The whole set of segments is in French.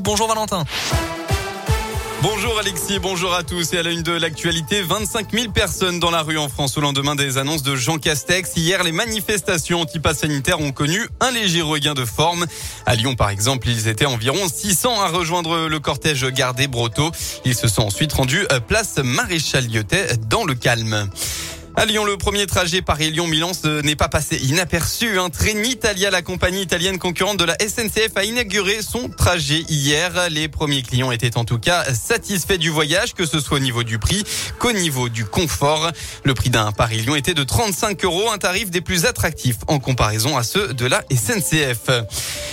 Bonjour Valentin. Bonjour Alexis, bonjour à tous. Et à la une de l'actualité, 25 000 personnes dans la rue en France au lendemain des annonces de Jean Castex. Hier, les manifestations anti-pass sanitaires ont connu un léger regain de forme. À Lyon, par exemple, ils étaient environ 600 à rejoindre le cortège gardé Brotto. Ils se sont ensuite rendus à place Maréchal Lyotet dans le calme. À Lyon, le premier trajet Paris-Lyon-Milan n'est pas passé inaperçu. Un train Italia, la compagnie italienne concurrente de la SNCF, a inauguré son trajet hier. Les premiers clients étaient en tout cas satisfaits du voyage, que ce soit au niveau du prix qu'au niveau du confort. Le prix d'un Paris-Lyon était de 35 euros, un tarif des plus attractifs en comparaison à ceux de la SNCF.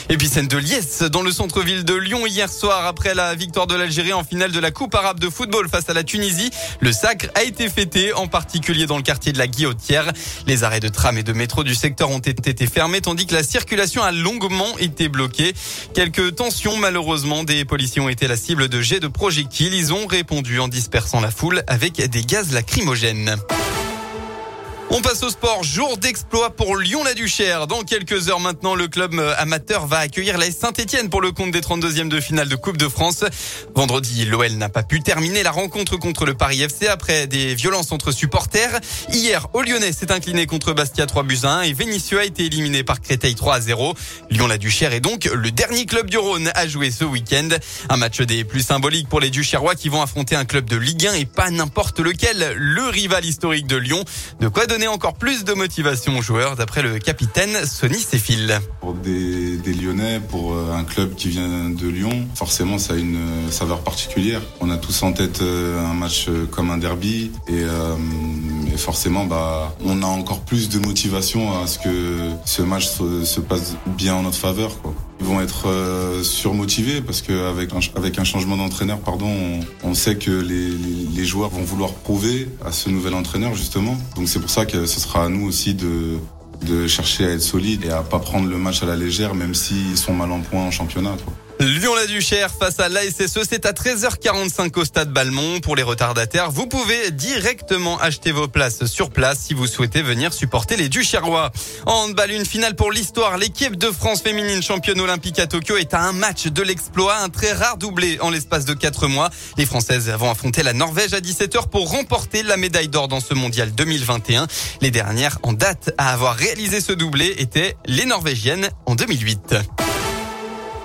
Et puis scène de liesse dans le centre-ville de Lyon hier soir après la victoire de l'Algérie en finale de la Coupe arabe de football face à la Tunisie. Le sacre a été fêté, en particulier dans le quartier de la Guillotière. Les arrêts de tram et de métro du secteur ont été fermés tandis que la circulation a longuement été bloquée. Quelques tensions malheureusement. Des policiers ont été la cible de jets de projectiles. Ils ont répondu en dispersant la foule avec des gaz lacrymogènes. On passe au sport. Jour d'exploit pour Lyon-la-Duchère. Dans quelques heures maintenant, le club euh, amateur va accueillir la Saint-Etienne pour le compte des 32e de finale de Coupe de France. Vendredi, l'OL n'a pas pu terminer la rencontre contre le Paris FC après des violences entre supporters. Hier, au Lyonnais s'est incliné contre Bastia 3 buts 1 et Vénissieux a été éliminé par Créteil 3 à 0. Lyon-la-Duchère est donc le dernier club du Rhône à jouer ce week-end. Un match des plus symboliques pour les Duchérois qui vont affronter un club de Ligue 1 et pas n'importe lequel, le rival historique de Lyon. De quoi encore plus de motivation aux joueurs, d'après le capitaine Sonny Séfil. Pour des, Lyonnais, pour euh, un club qui vient de Lyon, forcément ça a une euh, saveur particulière. On a tous en tête euh, un match comme un derby et, forcément bah, on a encore plus de motivation à ce que ce match se, passe bien en notre faveur. Être surmotivés parce qu'avec un, avec un changement d'entraîneur, on, sait que les, joueurs vont vouloir prouver à ce nouvel entraîneur justement. Donc c'est pour ça que ce sera à nous aussi de, de chercher à être solide et à pas prendre le match à la légère, même s'ils sont mal en point en championnat. Lyon-la-Duchère face à l'ASSE, c'est à 13h45 au stade Balmont. Pour les retardataires, vous pouvez directement acheter vos places sur place si vous souhaitez venir supporter les Duchérois. En handball, une finale pour l'histoire. L'équipe de France féminine championne olympique à Tokyo est à un match de l'exploit, un très rare doublé en l'espace de 4 mois. Les Françaises vont affronter la Norvège à 17h pour remporter la médaille d'or dans ce mondial 2021. Les dernières en date à avoir réalisé ce doublé étaient les Norvégiennes en 2008.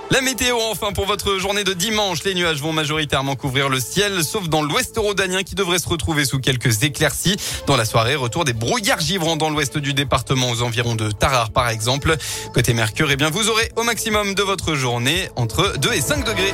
La météo enfin pour votre journée de dimanche. Les nuages vont majoritairement couvrir le ciel, sauf dans l'ouest rhodanien qui devrait se retrouver sous quelques éclaircies. Dans la soirée, retour des brouillards givrants dans l'ouest du département aux environs de Tarare par exemple. Côté Mercure, eh bien vous aurez au maximum de votre journée entre 2 et 5 degrés.